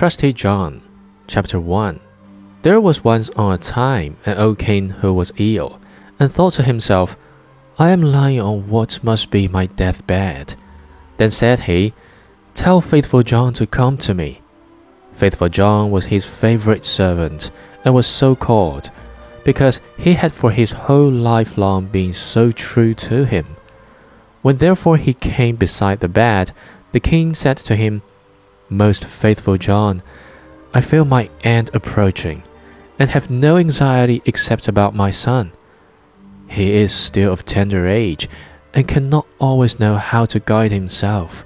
Trusty John, Chapter 1 There was once on a time an old king who was ill, and thought to himself, I am lying on what must be my deathbed. Then said he, Tell faithful John to come to me. Faithful John was his favorite servant, and was so called, because he had for his whole life long been so true to him. When therefore he came beside the bed, the king said to him, most faithful John, I feel my end approaching, and have no anxiety except about my son. He is still of tender age, and cannot always know how to guide himself.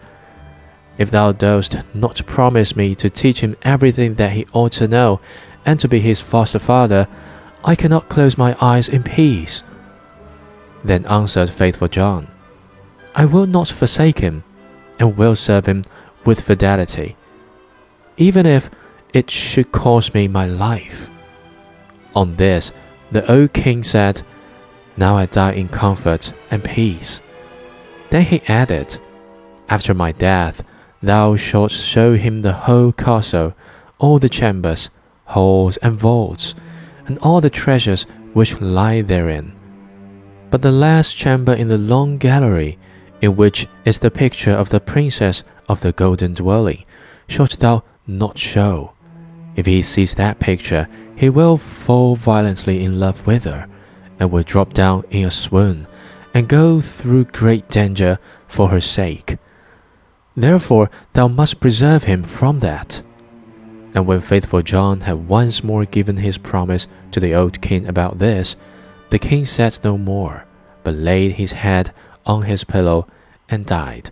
If thou dost not promise me to teach him everything that he ought to know, and to be his foster father, I cannot close my eyes in peace. Then answered faithful John, I will not forsake him, and will serve him with fidelity, even if it should cost me my life. On this, the old king said, Now I die in comfort and peace. Then he added, After my death, thou shalt show him the whole castle, all the chambers, halls, and vaults, and all the treasures which lie therein. But the last chamber in the long gallery, in which is the picture of the princess of the golden dwelling, shalt thou not show. If he sees that picture, he will fall violently in love with her, and will drop down in a swoon, and go through great danger for her sake. Therefore, thou must preserve him from that. And when faithful John had once more given his promise to the old king about this, the king said no more, but laid his head on his pillow and died.